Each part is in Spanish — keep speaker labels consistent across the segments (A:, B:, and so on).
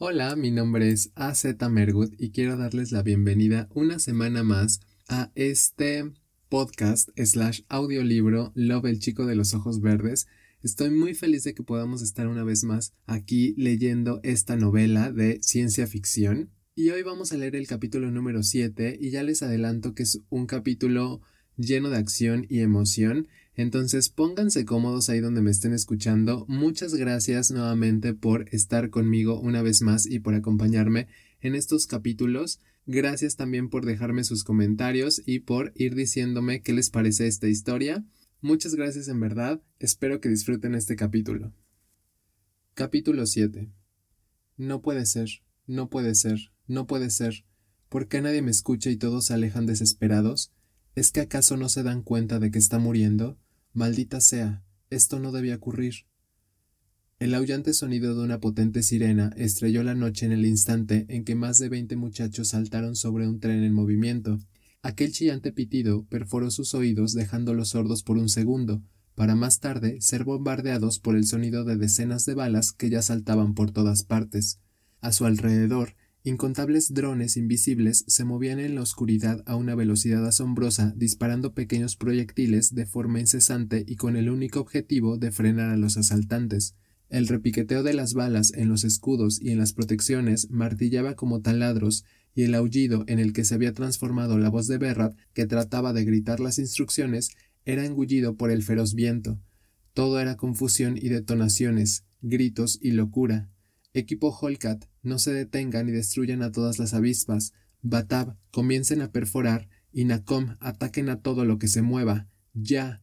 A: Hola, mi nombre es AZ Mergut y quiero darles la bienvenida una semana más a este podcast slash audiolibro Love el chico de los ojos verdes. Estoy muy feliz de que podamos estar una vez más aquí leyendo esta novela de ciencia ficción. Y hoy vamos a leer el capítulo número 7 y ya les adelanto que es un capítulo lleno de acción y emoción. Entonces pónganse cómodos ahí donde me estén escuchando. Muchas gracias nuevamente por estar conmigo una vez más y por acompañarme en estos capítulos. Gracias también por dejarme sus comentarios y por ir diciéndome qué les parece esta historia. Muchas gracias en verdad. Espero que disfruten este capítulo. Capítulo 7. No puede ser, no puede ser, no puede ser. ¿Por qué nadie me escucha y todos se alejan desesperados? ¿Es que acaso no se dan cuenta de que está muriendo? Maldita sea, esto no debía ocurrir. El aullante sonido de una potente sirena estrelló la noche en el instante en que más de veinte muchachos saltaron sobre un tren en movimiento. Aquel chillante pitido perforó sus oídos dejándolos sordos por un segundo, para más tarde ser bombardeados por el sonido de decenas de balas que ya saltaban por todas partes. A su alrededor, Incontables drones invisibles se movían en la oscuridad a una velocidad asombrosa, disparando pequeños proyectiles de forma incesante y con el único objetivo de frenar a los asaltantes. El repiqueteo de las balas en los escudos y en las protecciones martillaba como taladros, y el aullido en el que se había transformado la voz de Berrat, que trataba de gritar las instrucciones, era engullido por el feroz viento. Todo era confusión y detonaciones, gritos y locura. Equipo Holcat, no se detengan y destruyan a todas las avispas. Batab, comiencen a perforar. Y Nakom, ataquen a todo lo que se mueva. ¡Ya!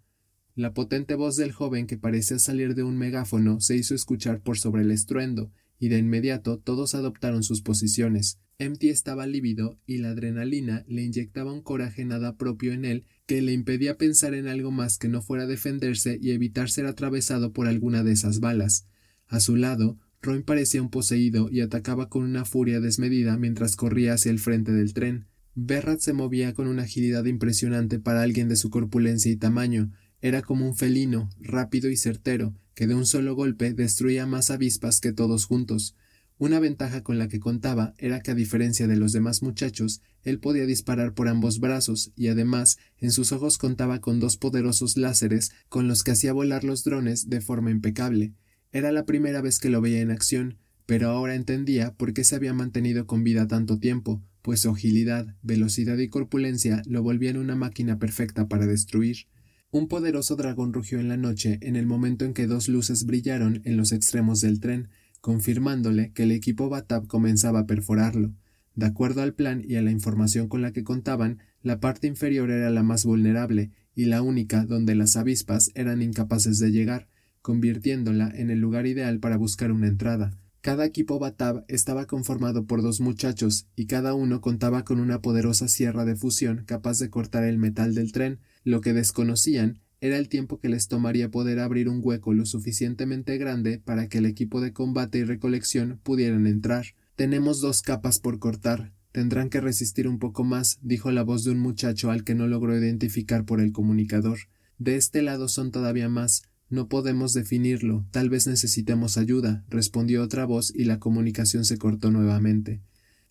A: La potente voz del joven que parecía salir de un megáfono se hizo escuchar por sobre el estruendo, y de inmediato todos adoptaron sus posiciones. Empty estaba lívido y la adrenalina le inyectaba un coraje nada propio en él que le impedía pensar en algo más que no fuera defenderse y evitar ser atravesado por alguna de esas balas. A su lado, Roy parecía un poseído y atacaba con una furia desmedida mientras corría hacia el frente del tren. Berrat se movía con una agilidad impresionante para alguien de su corpulencia y tamaño. Era como un felino, rápido y certero, que de un solo golpe destruía más avispas que todos juntos. Una ventaja con la que contaba era que a diferencia de los demás muchachos, él podía disparar por ambos brazos y además en sus ojos contaba con dos poderosos láseres con los que hacía volar los drones de forma impecable. Era la primera vez que lo veía en acción, pero ahora entendía por qué se había mantenido con vida tanto tiempo, pues su agilidad, velocidad y corpulencia lo volvían una máquina perfecta para destruir. Un poderoso dragón rugió en la noche en el momento en que dos luces brillaron en los extremos del tren, confirmándole que el equipo Batab comenzaba a perforarlo. De acuerdo al plan y a la información con la que contaban, la parte inferior era la más vulnerable y la única donde las avispas eran incapaces de llegar, convirtiéndola en el lugar ideal para buscar una entrada. Cada equipo Batab estaba conformado por dos muchachos y cada uno contaba con una poderosa sierra de fusión capaz de cortar el metal del tren. Lo que desconocían era el tiempo que les tomaría poder abrir un hueco lo suficientemente grande para que el equipo de combate y recolección pudieran entrar. Tenemos dos capas por cortar. Tendrán que resistir un poco más, dijo la voz de un muchacho al que no logró identificar por el comunicador. De este lado son todavía más, no podemos definirlo, tal vez necesitemos ayuda, respondió otra voz y la comunicación se cortó nuevamente.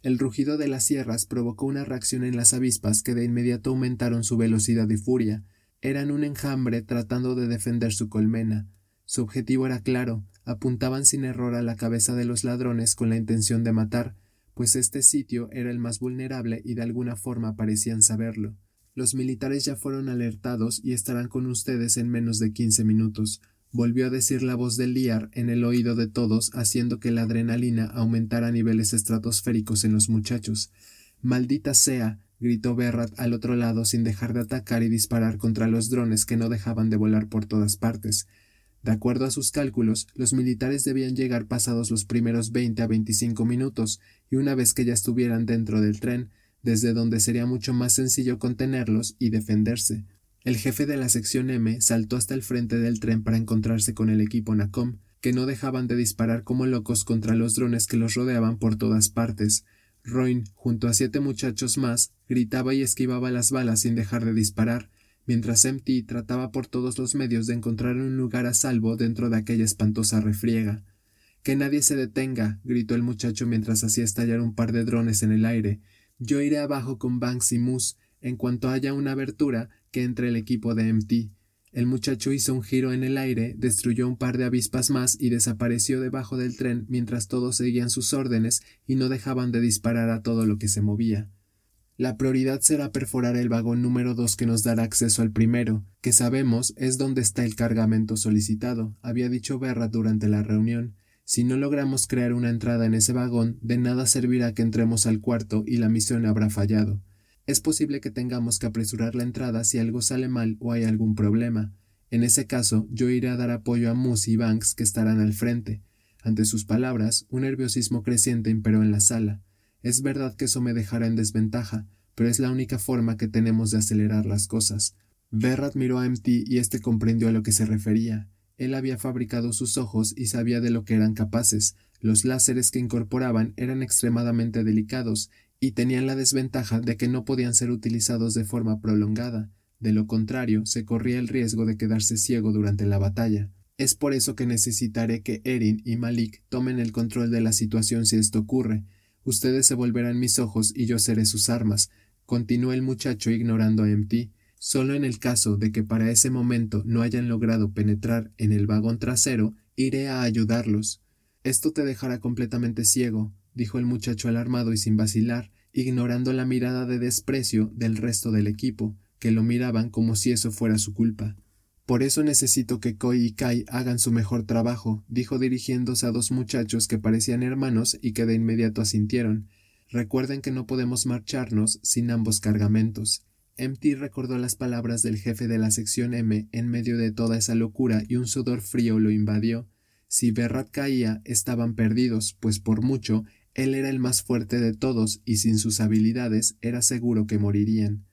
A: El rugido de las sierras provocó una reacción en las avispas que de inmediato aumentaron su velocidad y furia. Eran un enjambre tratando de defender su colmena. Su objetivo era claro, apuntaban sin error a la cabeza de los ladrones con la intención de matar, pues este sitio era el más vulnerable y de alguna forma parecían saberlo. Los militares ya fueron alertados y estarán con ustedes en menos de quince minutos, volvió a decir la voz de Liar en el oído de todos, haciendo que la adrenalina aumentara a niveles estratosféricos en los muchachos. Maldita sea. gritó Berrat al otro lado sin dejar de atacar y disparar contra los drones que no dejaban de volar por todas partes. De acuerdo a sus cálculos, los militares debían llegar pasados los primeros veinte a veinticinco minutos, y una vez que ya estuvieran dentro del tren, desde donde sería mucho más sencillo contenerlos y defenderse. El jefe de la sección M saltó hasta el frente del tren para encontrarse con el equipo NACOM, que no dejaban de disparar como locos contra los drones que los rodeaban por todas partes. Roin, junto a siete muchachos más, gritaba y esquivaba las balas sin dejar de disparar, mientras MT trataba por todos los medios de encontrar un lugar a salvo dentro de aquella espantosa refriega. Que nadie se detenga, gritó el muchacho mientras hacía estallar un par de drones en el aire. Yo iré abajo con Banks y Moose en cuanto haya una abertura que entre el equipo de MT. El muchacho hizo un giro en el aire, destruyó un par de avispas más y desapareció debajo del tren mientras todos seguían sus órdenes y no dejaban de disparar a todo lo que se movía. La prioridad será perforar el vagón número dos que nos dará acceso al primero, que sabemos es donde está el cargamento solicitado, había dicho Berra durante la reunión. Si no logramos crear una entrada en ese vagón, de nada servirá que entremos al cuarto y la misión habrá fallado. Es posible que tengamos que apresurar la entrada si algo sale mal o hay algún problema. En ese caso, yo iré a dar apoyo a Moose y Banks que estarán al frente. Ante sus palabras, un nerviosismo creciente imperó en la sala. Es verdad que eso me dejará en desventaja, pero es la única forma que tenemos de acelerar las cosas. Berrat miró a MT y éste comprendió a lo que se refería. Él había fabricado sus ojos y sabía de lo que eran capaces. Los láseres que incorporaban eran extremadamente delicados y tenían la desventaja de que no podían ser utilizados de forma prolongada. De lo contrario, se corría el riesgo de quedarse ciego durante la batalla. Es por eso que necesitaré que Erin y Malik tomen el control de la situación si esto ocurre. Ustedes se volverán mis ojos y yo seré sus armas. Continuó el muchacho ignorando a MT. Solo en el caso de que para ese momento no hayan logrado penetrar en el vagón trasero, iré a ayudarlos. Esto te dejará completamente ciego, dijo el muchacho alarmado y sin vacilar, ignorando la mirada de desprecio del resto del equipo, que lo miraban como si eso fuera su culpa. Por eso necesito que Koi y Kai hagan su mejor trabajo, dijo dirigiéndose a dos muchachos que parecían hermanos y que de inmediato asintieron. Recuerden que no podemos marcharnos sin ambos cargamentos. MT recordó las palabras del jefe de la sección M en medio de toda esa locura y un sudor frío lo invadió. Si Berrat caía, estaban perdidos, pues por mucho, él era el más fuerte de todos y sin sus habilidades era seguro que morirían.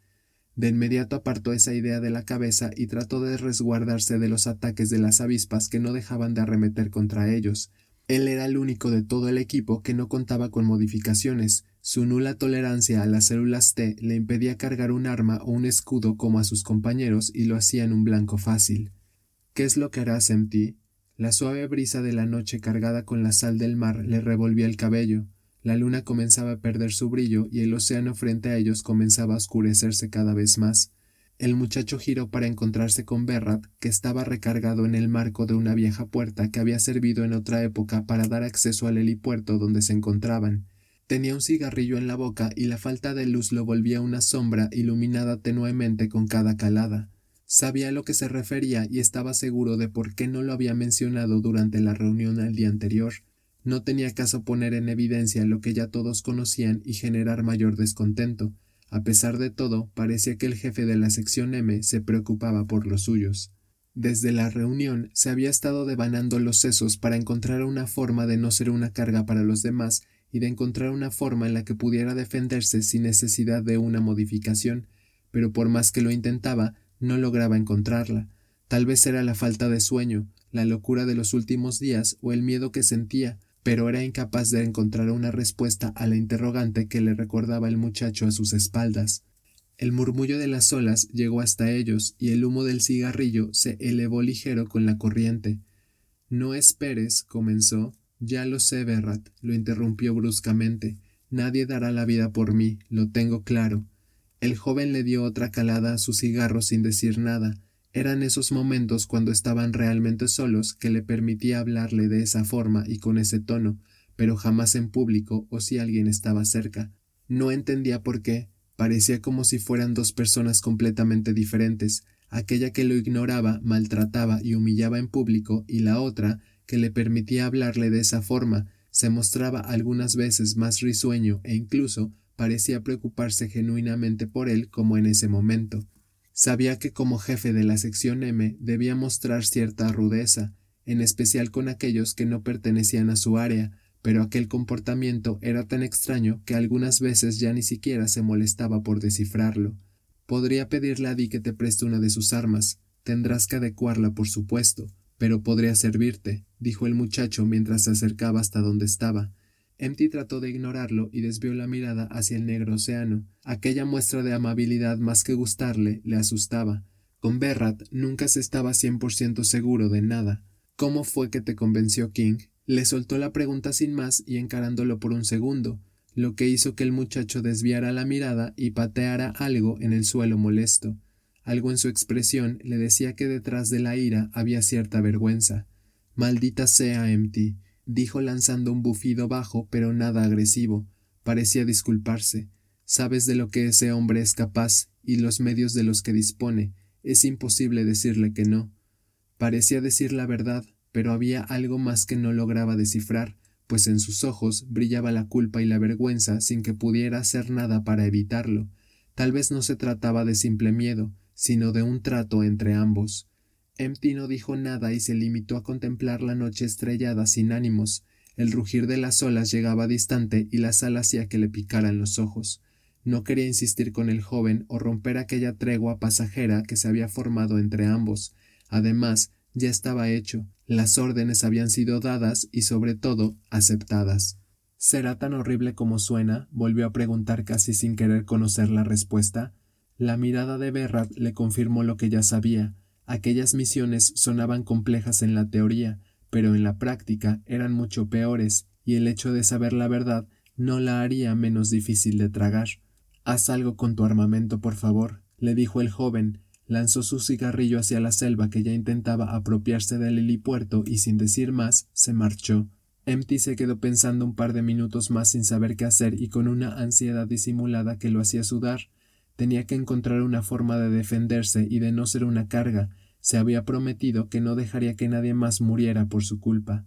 A: De inmediato apartó esa idea de la cabeza y trató de resguardarse de los ataques de las avispas que no dejaban de arremeter contra ellos. Él era el único de todo el equipo que no contaba con modificaciones, su nula tolerancia a las células T le impedía cargar un arma o un escudo como a sus compañeros y lo hacía en un blanco fácil. ¿Qué es lo que harás, MT? La suave brisa de la noche cargada con la sal del mar le revolvía el cabello. La luna comenzaba a perder su brillo y el océano frente a ellos comenzaba a oscurecerse cada vez más. El muchacho giró para encontrarse con Berrat, que estaba recargado en el marco de una vieja puerta que había servido en otra época para dar acceso al helipuerto donde se encontraban. Tenía un cigarrillo en la boca y la falta de luz lo volvía una sombra iluminada tenuemente con cada calada. Sabía a lo que se refería y estaba seguro de por qué no lo había mencionado durante la reunión al día anterior. No tenía caso poner en evidencia lo que ya todos conocían y generar mayor descontento. A pesar de todo, parecía que el jefe de la sección M se preocupaba por los suyos. Desde la reunión se había estado devanando los sesos para encontrar una forma de no ser una carga para los demás y de encontrar una forma en la que pudiera defenderse sin necesidad de una modificación, pero por más que lo intentaba, no lograba encontrarla. Tal vez era la falta de sueño, la locura de los últimos días o el miedo que sentía, pero era incapaz de encontrar una respuesta a la interrogante que le recordaba el muchacho a sus espaldas. El murmullo de las olas llegó hasta ellos y el humo del cigarrillo se elevó ligero con la corriente. No esperes, comenzó, ya lo sé, Berrat, lo interrumpió bruscamente. Nadie dará la vida por mí, lo tengo claro. El joven le dio otra calada a su cigarro sin decir nada. Eran esos momentos cuando estaban realmente solos que le permitía hablarle de esa forma y con ese tono, pero jamás en público o si alguien estaba cerca. No entendía por qué. Parecía como si fueran dos personas completamente diferentes, aquella que lo ignoraba, maltrataba y humillaba en público, y la otra que le permitía hablarle de esa forma, se mostraba algunas veces más risueño e incluso parecía preocuparse genuinamente por él como en ese momento. Sabía que como jefe de la sección M debía mostrar cierta rudeza, en especial con aquellos que no pertenecían a su área, pero aquel comportamiento era tan extraño que algunas veces ya ni siquiera se molestaba por descifrarlo. Podría pedirle a Di que te preste una de sus armas. Tendrás que adecuarla, por supuesto, pero podría servirte, dijo el muchacho mientras se acercaba hasta donde estaba. Empty trató de ignorarlo y desvió la mirada hacia el negro océano. Aquella muestra de amabilidad más que gustarle le asustaba. Con Berrat nunca se estaba cien por ciento seguro de nada. ¿Cómo fue que te convenció King? Le soltó la pregunta sin más y encarándolo por un segundo, lo que hizo que el muchacho desviara la mirada y pateara algo en el suelo molesto. Algo en su expresión le decía que detrás de la ira había cierta vergüenza. Maldita sea, Empty, dijo lanzando un bufido bajo pero nada agresivo. Parecía disculparse. Sabes de lo que ese hombre es capaz y los medios de los que dispone. Es imposible decirle que no. Parecía decir la verdad, pero había algo más que no lograba descifrar, pues en sus ojos brillaba la culpa y la vergüenza sin que pudiera hacer nada para evitarlo. Tal vez no se trataba de simple miedo, sino de un trato entre ambos. Empty no dijo nada y se limitó a contemplar la noche estrellada sin ánimos. El rugir de las olas llegaba distante y la sal hacía que le picaran los ojos. No quería insistir con el joven o romper aquella tregua pasajera que se había formado entre ambos. Además, ya estaba hecho, las órdenes habían sido dadas y sobre todo aceptadas. ¿Será tan horrible como suena? volvió a preguntar casi sin querer conocer la respuesta. La mirada de Berrat le confirmó lo que ya sabía. Aquellas misiones sonaban complejas en la teoría, pero en la práctica eran mucho peores, y el hecho de saber la verdad no la haría menos difícil de tragar. Haz algo con tu armamento, por favor, le dijo el joven, lanzó su cigarrillo hacia la selva que ya intentaba apropiarse del helipuerto y sin decir más se marchó. Empty se quedó pensando un par de minutos más sin saber qué hacer y con una ansiedad disimulada que lo hacía sudar. Tenía que encontrar una forma de defenderse y de no ser una carga. Se había prometido que no dejaría que nadie más muriera por su culpa.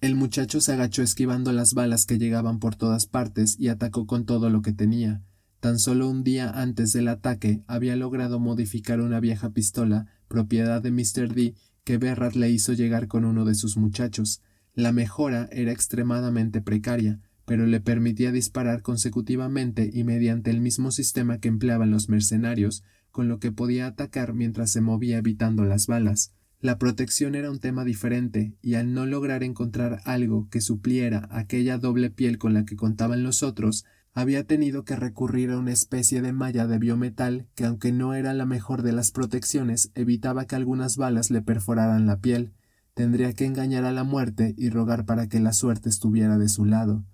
A: El muchacho se agachó esquivando las balas que llegaban por todas partes y atacó con todo lo que tenía. Tan solo un día antes del ataque había logrado modificar una vieja pistola, propiedad de Mr. D, que Berrat le hizo llegar con uno de sus muchachos. La mejora era extremadamente precaria, pero le permitía disparar consecutivamente y mediante el mismo sistema que empleaban los mercenarios, con lo que podía atacar mientras se movía evitando las balas. La protección era un tema diferente, y al no lograr encontrar algo que supliera aquella doble piel con la que contaban los otros, había tenido que recurrir a una especie de malla de biometal que, aunque no era la mejor de las protecciones, evitaba que algunas balas le perforaran la piel. Tendría que engañar a la muerte y rogar para que la suerte estuviera de su lado.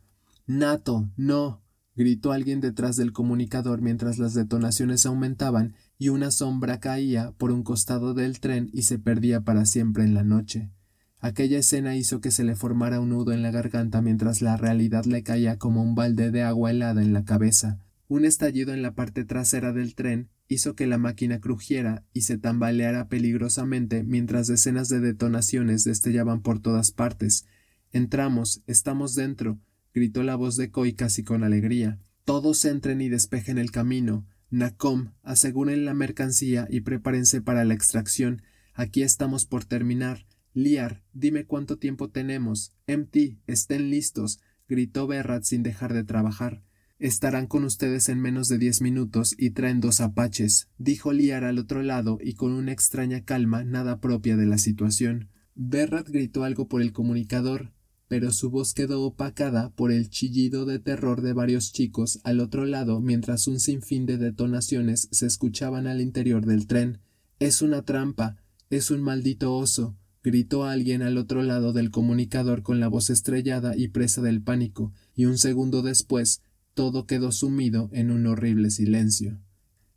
A: Nato. no. gritó alguien detrás del comunicador mientras las detonaciones aumentaban y una sombra caía por un costado del tren y se perdía para siempre en la noche. Aquella escena hizo que se le formara un nudo en la garganta mientras la realidad le caía como un balde de agua helada en la cabeza. Un estallido en la parte trasera del tren hizo que la máquina crujiera y se tambaleara peligrosamente mientras decenas de detonaciones destellaban por todas partes. Entramos, estamos dentro, gritó la voz de Coy casi con alegría. Todos entren y despejen el camino. Nacom, aseguren la mercancía y prepárense para la extracción. Aquí estamos por terminar. Liar, dime cuánto tiempo tenemos. MT, estén listos, gritó Berrat sin dejar de trabajar. Estarán con ustedes en menos de diez minutos y traen dos apaches, dijo Liar al otro lado y con una extraña calma nada propia de la situación. Berrat gritó algo por el comunicador, pero su voz quedó opacada por el chillido de terror de varios chicos al otro lado mientras un sinfín de detonaciones se escuchaban al interior del tren. Es una trampa. Es un maldito oso gritó alguien al otro lado del comunicador con la voz estrellada y presa del pánico, y un segundo después todo quedó sumido en un horrible silencio.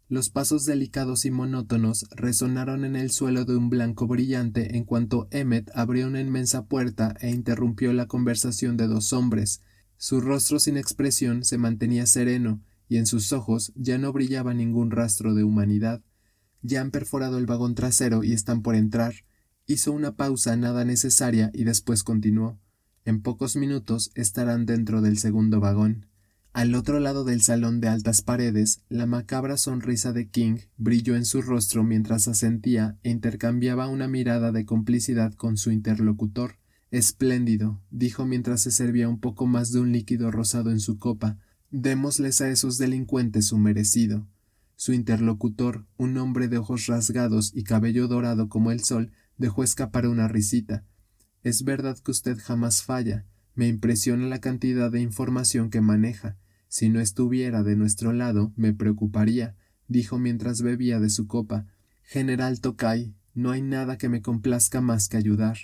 A: Los pasos delicados y monótonos resonaron en el suelo de un blanco brillante en cuanto Emmet abrió una inmensa puerta e interrumpió la conversación de dos hombres. Su rostro sin expresión se mantenía sereno, y en sus ojos ya no brillaba ningún rastro de humanidad. Ya han perforado el vagón trasero y están por entrar. Hizo una pausa nada necesaria y después continuó. En pocos minutos estarán dentro del segundo vagón. Al otro lado del salón de altas paredes, la macabra sonrisa de King brilló en su rostro mientras asentía e intercambiaba una mirada de complicidad con su interlocutor. Espléndido, dijo mientras se servía un poco más de un líquido rosado en su copa. Démosles a esos delincuentes su merecido. Su interlocutor, un hombre de ojos rasgados y cabello dorado como el sol, dejó escapar una risita. Es verdad que usted jamás falla. Me impresiona la cantidad de información que maneja. Si no estuviera de nuestro lado, me preocuparía, dijo mientras bebía de su copa. General Tokai, no hay nada que me complazca más que ayudar.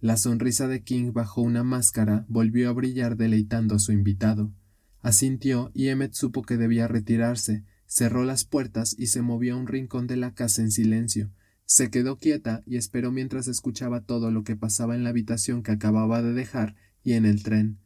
A: La sonrisa de King bajo una máscara volvió a brillar deleitando a su invitado. Asintió y Emmet supo que debía retirarse, cerró las puertas y se movió a un rincón de la casa en silencio. Se quedó quieta y esperó mientras escuchaba todo lo que pasaba en la habitación que acababa de dejar y en el tren.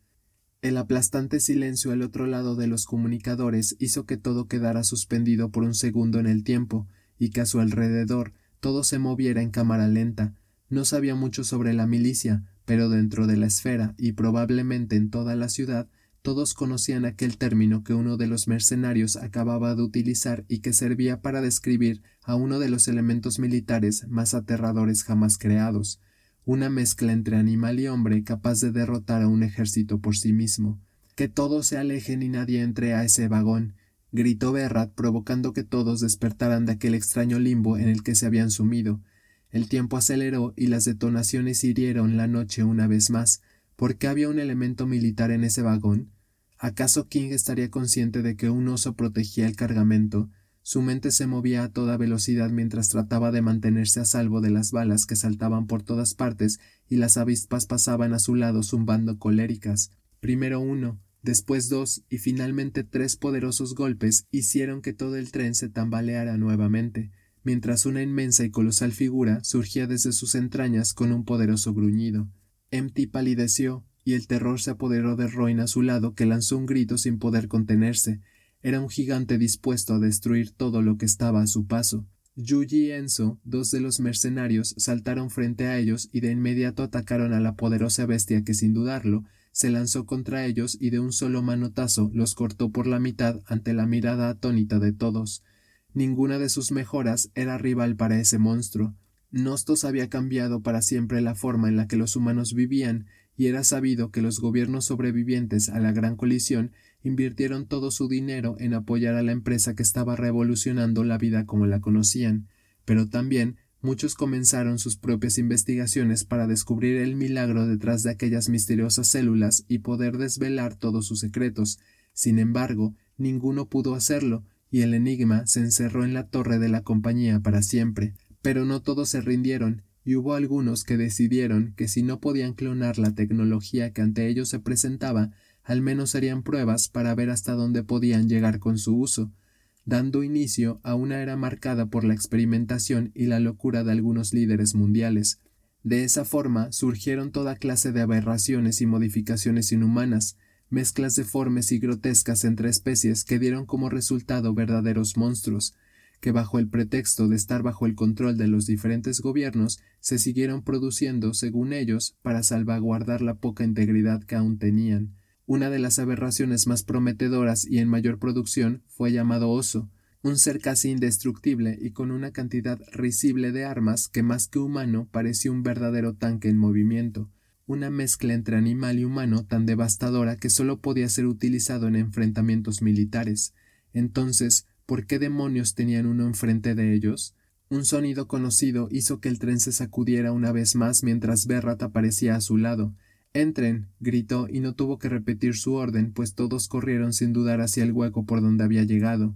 A: El aplastante silencio al otro lado de los comunicadores hizo que todo quedara suspendido por un segundo en el tiempo, y que a su alrededor todo se moviera en cámara lenta. No sabía mucho sobre la milicia, pero dentro de la esfera y probablemente en toda la ciudad todos conocían aquel término que uno de los mercenarios acababa de utilizar y que servía para describir a uno de los elementos militares más aterradores jamás creados una mezcla entre animal y hombre capaz de derrotar a un ejército por sí mismo. Que todos se alejen y nadie entre a ese vagón, gritó Berrat provocando que todos despertaran de aquel extraño limbo en el que se habían sumido. El tiempo aceleró y las detonaciones hirieron la noche una vez más. ¿Por qué había un elemento militar en ese vagón? ¿Acaso King estaría consciente de que un oso protegía el cargamento? Su mente se movía a toda velocidad mientras trataba de mantenerse a salvo de las balas que saltaban por todas partes y las avispas pasaban a su lado zumbando coléricas. Primero uno, después dos y finalmente tres poderosos golpes hicieron que todo el tren se tambaleara nuevamente, mientras una inmensa y colosal figura surgía desde sus entrañas con un poderoso gruñido. Empty palideció y el terror se apoderó de Roin a su lado que lanzó un grito sin poder contenerse, era un gigante dispuesto a destruir todo lo que estaba a su paso. Yuji y Enzo, dos de los mercenarios, saltaron frente a ellos y de inmediato atacaron a la poderosa bestia que, sin dudarlo, se lanzó contra ellos y de un solo manotazo los cortó por la mitad ante la mirada atónita de todos. Ninguna de sus mejoras era rival para ese monstruo. Nostos había cambiado para siempre la forma en la que los humanos vivían, y era sabido que los gobiernos sobrevivientes a la gran colisión invirtieron todo su dinero en apoyar a la empresa que estaba revolucionando la vida como la conocían, pero también muchos comenzaron sus propias investigaciones para descubrir el milagro detrás de aquellas misteriosas células y poder desvelar todos sus secretos. Sin embargo, ninguno pudo hacerlo, y el enigma se encerró en la torre de la compañía para siempre. Pero no todos se rindieron, y hubo algunos que decidieron que si no podían clonar la tecnología que ante ellos se presentaba, al menos harían pruebas para ver hasta dónde podían llegar con su uso, dando inicio a una era marcada por la experimentación y la locura de algunos líderes mundiales. De esa forma surgieron toda clase de aberraciones y modificaciones inhumanas, mezclas deformes y grotescas entre especies que dieron como resultado verdaderos monstruos, que bajo el pretexto de estar bajo el control de los diferentes gobiernos se siguieron produciendo según ellos para salvaguardar la poca integridad que aún tenían. Una de las aberraciones más prometedoras y en mayor producción fue llamado oso, un ser casi indestructible y con una cantidad risible de armas que más que humano parecía un verdadero tanque en movimiento, una mezcla entre animal y humano tan devastadora que solo podía ser utilizado en enfrentamientos militares. Entonces, ¿por qué demonios tenían uno enfrente de ellos? Un sonido conocido hizo que el tren se sacudiera una vez más mientras Berrat aparecía a su lado, Entren, gritó, y no tuvo que repetir su orden, pues todos corrieron sin dudar hacia el hueco por donde había llegado.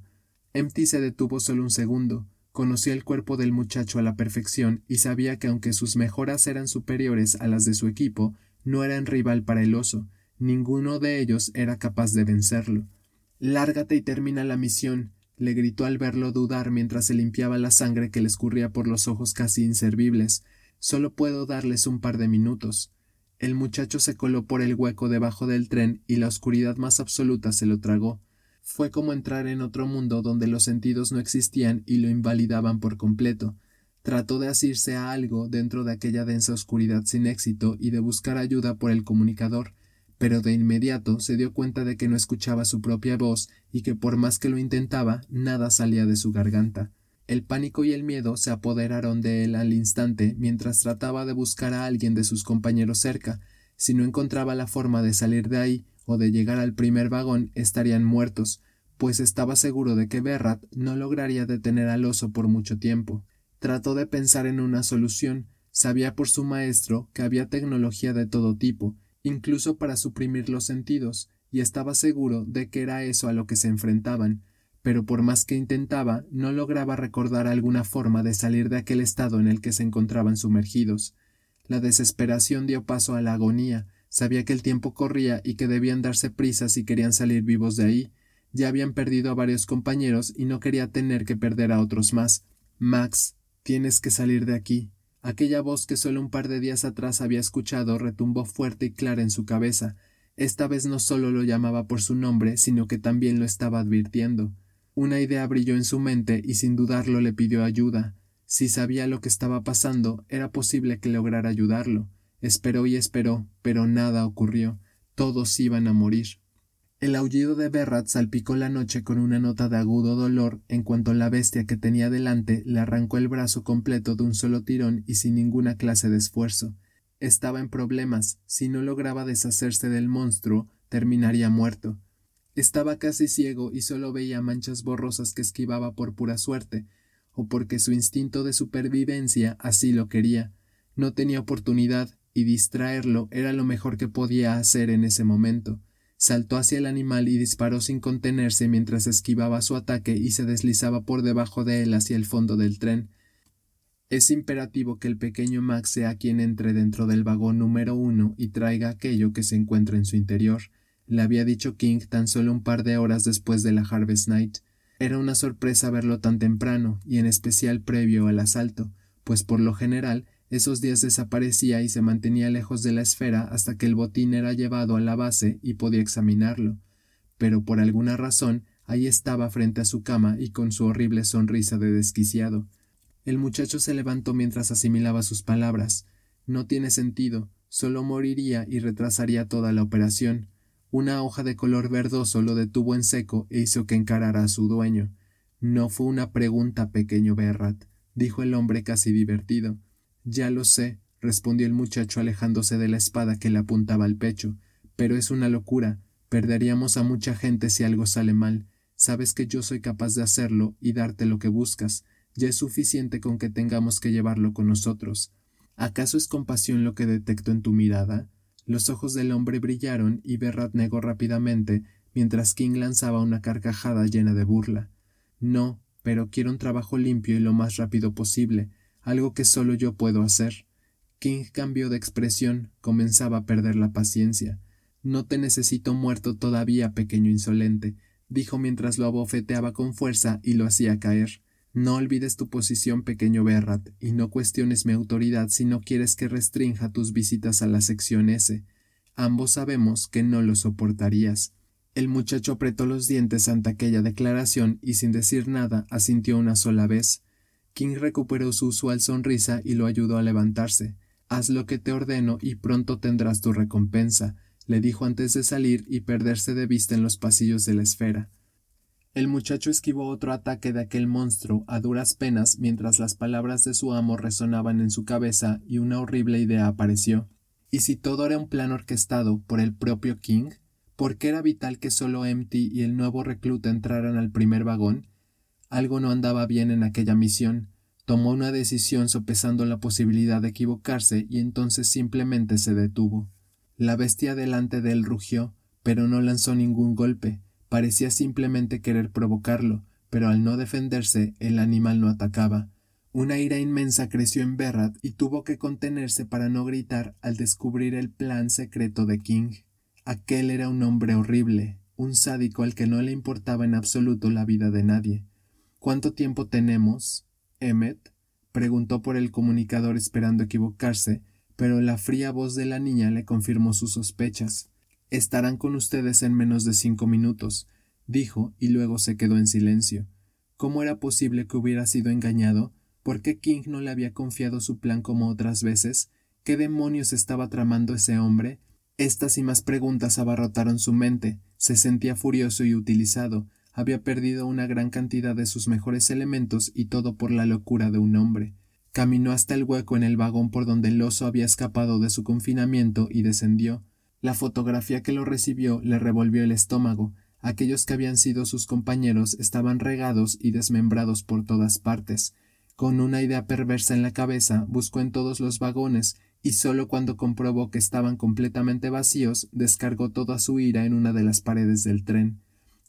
A: Empty se detuvo solo un segundo. Conocía el cuerpo del muchacho a la perfección y sabía que aunque sus mejoras eran superiores a las de su equipo, no eran rival para el oso. Ninguno de ellos era capaz de vencerlo. Lárgate y termina la misión, le gritó al verlo dudar mientras se limpiaba la sangre que le escurría por los ojos casi inservibles. Solo puedo darles un par de minutos. El muchacho se coló por el hueco debajo del tren y la oscuridad más absoluta se lo tragó. Fue como entrar en otro mundo donde los sentidos no existían y lo invalidaban por completo. Trató de asirse a algo dentro de aquella densa oscuridad sin éxito y de buscar ayuda por el comunicador, pero de inmediato se dio cuenta de que no escuchaba su propia voz y que por más que lo intentaba, nada salía de su garganta. El pánico y el miedo se apoderaron de él al instante mientras trataba de buscar a alguien de sus compañeros cerca. Si no encontraba la forma de salir de ahí o de llegar al primer vagón, estarían muertos, pues estaba seguro de que Berrat no lograría detener al oso por mucho tiempo. Trató de pensar en una solución. Sabía por su maestro que había tecnología de todo tipo, incluso para suprimir los sentidos, y estaba seguro de que era eso a lo que se enfrentaban, pero por más que intentaba, no lograba recordar alguna forma de salir de aquel estado en el que se encontraban sumergidos. La desesperación dio paso a la agonía. Sabía que el tiempo corría y que debían darse prisa si querían salir vivos de ahí. Ya habían perdido a varios compañeros y no quería tener que perder a otros más. Max, tienes que salir de aquí. Aquella voz que solo un par de días atrás había escuchado retumbó fuerte y clara en su cabeza. Esta vez no solo lo llamaba por su nombre, sino que también lo estaba advirtiendo. Una idea brilló en su mente y sin dudarlo le pidió ayuda. Si sabía lo que estaba pasando, era posible que lograra ayudarlo. Esperó y esperó, pero nada ocurrió. Todos iban a morir. El aullido de Berrat salpicó la noche con una nota de agudo dolor en cuanto la bestia que tenía delante le arrancó el brazo completo de un solo tirón y sin ninguna clase de esfuerzo. Estaba en problemas. Si no lograba deshacerse del monstruo, terminaría muerto. Estaba casi ciego y solo veía manchas borrosas que esquivaba por pura suerte, o porque su instinto de supervivencia así lo quería. No tenía oportunidad, y distraerlo era lo mejor que podía hacer en ese momento. Saltó hacia el animal y disparó sin contenerse mientras esquivaba su ataque y se deslizaba por debajo de él hacia el fondo del tren. Es imperativo que el pequeño Max sea quien entre dentro del vagón número uno y traiga aquello que se encuentra en su interior, le había dicho King tan solo un par de horas después de la Harvest Night. Era una sorpresa verlo tan temprano, y en especial previo al asalto, pues por lo general esos días desaparecía y se mantenía lejos de la esfera hasta que el botín era llevado a la base y podía examinarlo. Pero por alguna razón ahí estaba frente a su cama y con su horrible sonrisa de desquiciado. El muchacho se levantó mientras asimilaba sus palabras. No tiene sentido, solo moriría y retrasaría toda la operación. Una hoja de color verdoso lo detuvo en seco e hizo que encarara a su dueño. No fue una pregunta, pequeño Berrat, dijo el hombre casi divertido. Ya lo sé, respondió el muchacho alejándose de la espada que le apuntaba al pecho, pero es una locura. Perderíamos a mucha gente si algo sale mal. Sabes que yo soy capaz de hacerlo y darte lo que buscas. Ya es suficiente con que tengamos que llevarlo con nosotros. ¿Acaso es compasión lo que detecto en tu mirada? Los ojos del hombre brillaron y Berrat negó rápidamente, mientras King lanzaba una carcajada llena de burla. No, pero quiero un trabajo limpio y lo más rápido posible, algo que solo yo puedo hacer. King cambió de expresión, comenzaba a perder la paciencia. No te necesito muerto todavía, pequeño insolente, dijo mientras lo abofeteaba con fuerza y lo hacía caer. No olvides tu posición, pequeño Berrat, y no cuestiones mi autoridad si no quieres que restrinja tus visitas a la sección S. Ambos sabemos que no lo soportarías. El muchacho apretó los dientes ante aquella declaración y sin decir nada asintió una sola vez. King recuperó su usual sonrisa y lo ayudó a levantarse. Haz lo que te ordeno y pronto tendrás tu recompensa, le dijo antes de salir y perderse de vista en los pasillos de la esfera. El muchacho esquivó otro ataque de aquel monstruo a duras penas mientras las palabras de su amo resonaban en su cabeza y una horrible idea apareció. ¿Y si todo era un plan orquestado por el propio King? ¿Por qué era vital que solo Empty y el nuevo recluta entraran al primer vagón? Algo no andaba bien en aquella misión. Tomó una decisión sopesando la posibilidad de equivocarse y entonces simplemente se detuvo. La bestia delante de él rugió, pero no lanzó ningún golpe. Parecía simplemente querer provocarlo, pero al no defenderse el animal no atacaba. Una ira inmensa creció en Berrat y tuvo que contenerse para no gritar al descubrir el plan secreto de King. Aquel era un hombre horrible, un sádico al que no le importaba en absoluto la vida de nadie. ¿Cuánto tiempo tenemos? Emmet preguntó por el comunicador esperando equivocarse, pero la fría voz de la niña le confirmó sus sospechas. Estarán con ustedes en menos de cinco minutos, dijo, y luego se quedó en silencio. ¿Cómo era posible que hubiera sido engañado? ¿Por qué King no le había confiado su plan como otras veces? ¿Qué demonios estaba tramando ese hombre? Estas y más preguntas abarrotaron su mente. Se sentía furioso y utilizado. Había perdido una gran cantidad de sus mejores elementos y todo por la locura de un hombre. Caminó hasta el hueco en el vagón por donde el oso había escapado de su confinamiento y descendió. La fotografía que lo recibió le revolvió el estómago. Aquellos que habían sido sus compañeros estaban regados y desmembrados por todas partes. Con una idea perversa en la cabeza, buscó en todos los vagones, y solo cuando comprobó que estaban completamente vacíos, descargó toda su ira en una de las paredes del tren.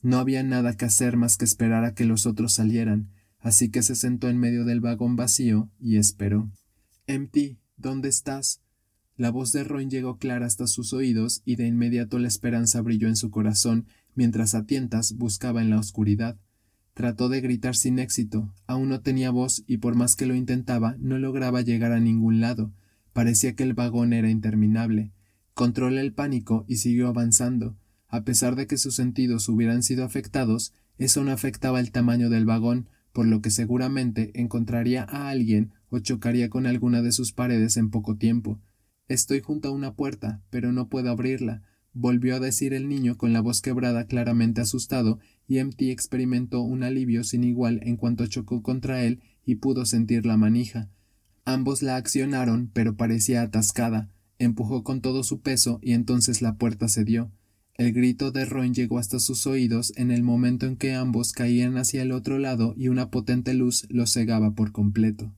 A: No había nada que hacer más que esperar a que los otros salieran, así que se sentó en medio del vagón vacío y esperó. Empty, ¿dónde estás? La voz de Ron llegó clara hasta sus oídos y de inmediato la esperanza brilló en su corazón mientras a tientas buscaba en la oscuridad. Trató de gritar sin éxito, aún no tenía voz y por más que lo intentaba no lograba llegar a ningún lado. Parecía que el vagón era interminable. Controló el pánico y siguió avanzando. A pesar de que sus sentidos hubieran sido afectados, eso no afectaba el tamaño del vagón, por lo que seguramente encontraría a alguien o chocaría con alguna de sus paredes en poco tiempo. Estoy junto a una puerta, pero no puedo abrirla, volvió a decir el niño con la voz quebrada claramente asustado, y MT experimentó un alivio sin igual en cuanto chocó contra él y pudo sentir la manija. Ambos la accionaron, pero parecía atascada. Empujó con todo su peso y entonces la puerta cedió. El grito de Ron llegó hasta sus oídos en el momento en que ambos caían hacia el otro lado y una potente luz los cegaba por completo.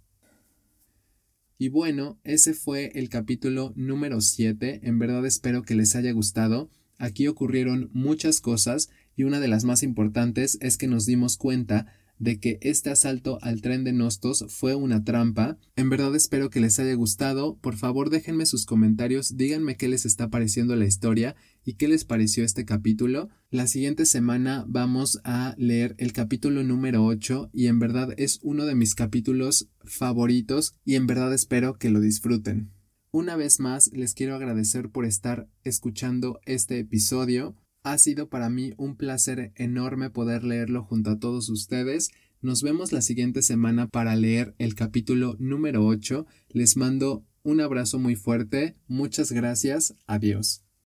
A: Y bueno, ese fue el capítulo número 7. En verdad espero que les haya gustado. Aquí ocurrieron muchas cosas y una de las más importantes es que nos dimos cuenta de que este asalto al tren de Nostos fue una trampa. En verdad espero que les haya gustado. Por favor déjenme sus comentarios, díganme qué les está pareciendo la historia y qué les pareció este capítulo. La siguiente semana vamos a leer el capítulo número 8 y en verdad es uno de mis capítulos favoritos y en verdad espero que lo disfruten. Una vez más les quiero agradecer por estar escuchando este episodio. Ha sido para mí un placer enorme poder leerlo junto a todos ustedes. Nos vemos la siguiente semana para leer el capítulo número 8. Les mando un abrazo muy fuerte. Muchas gracias. Adiós.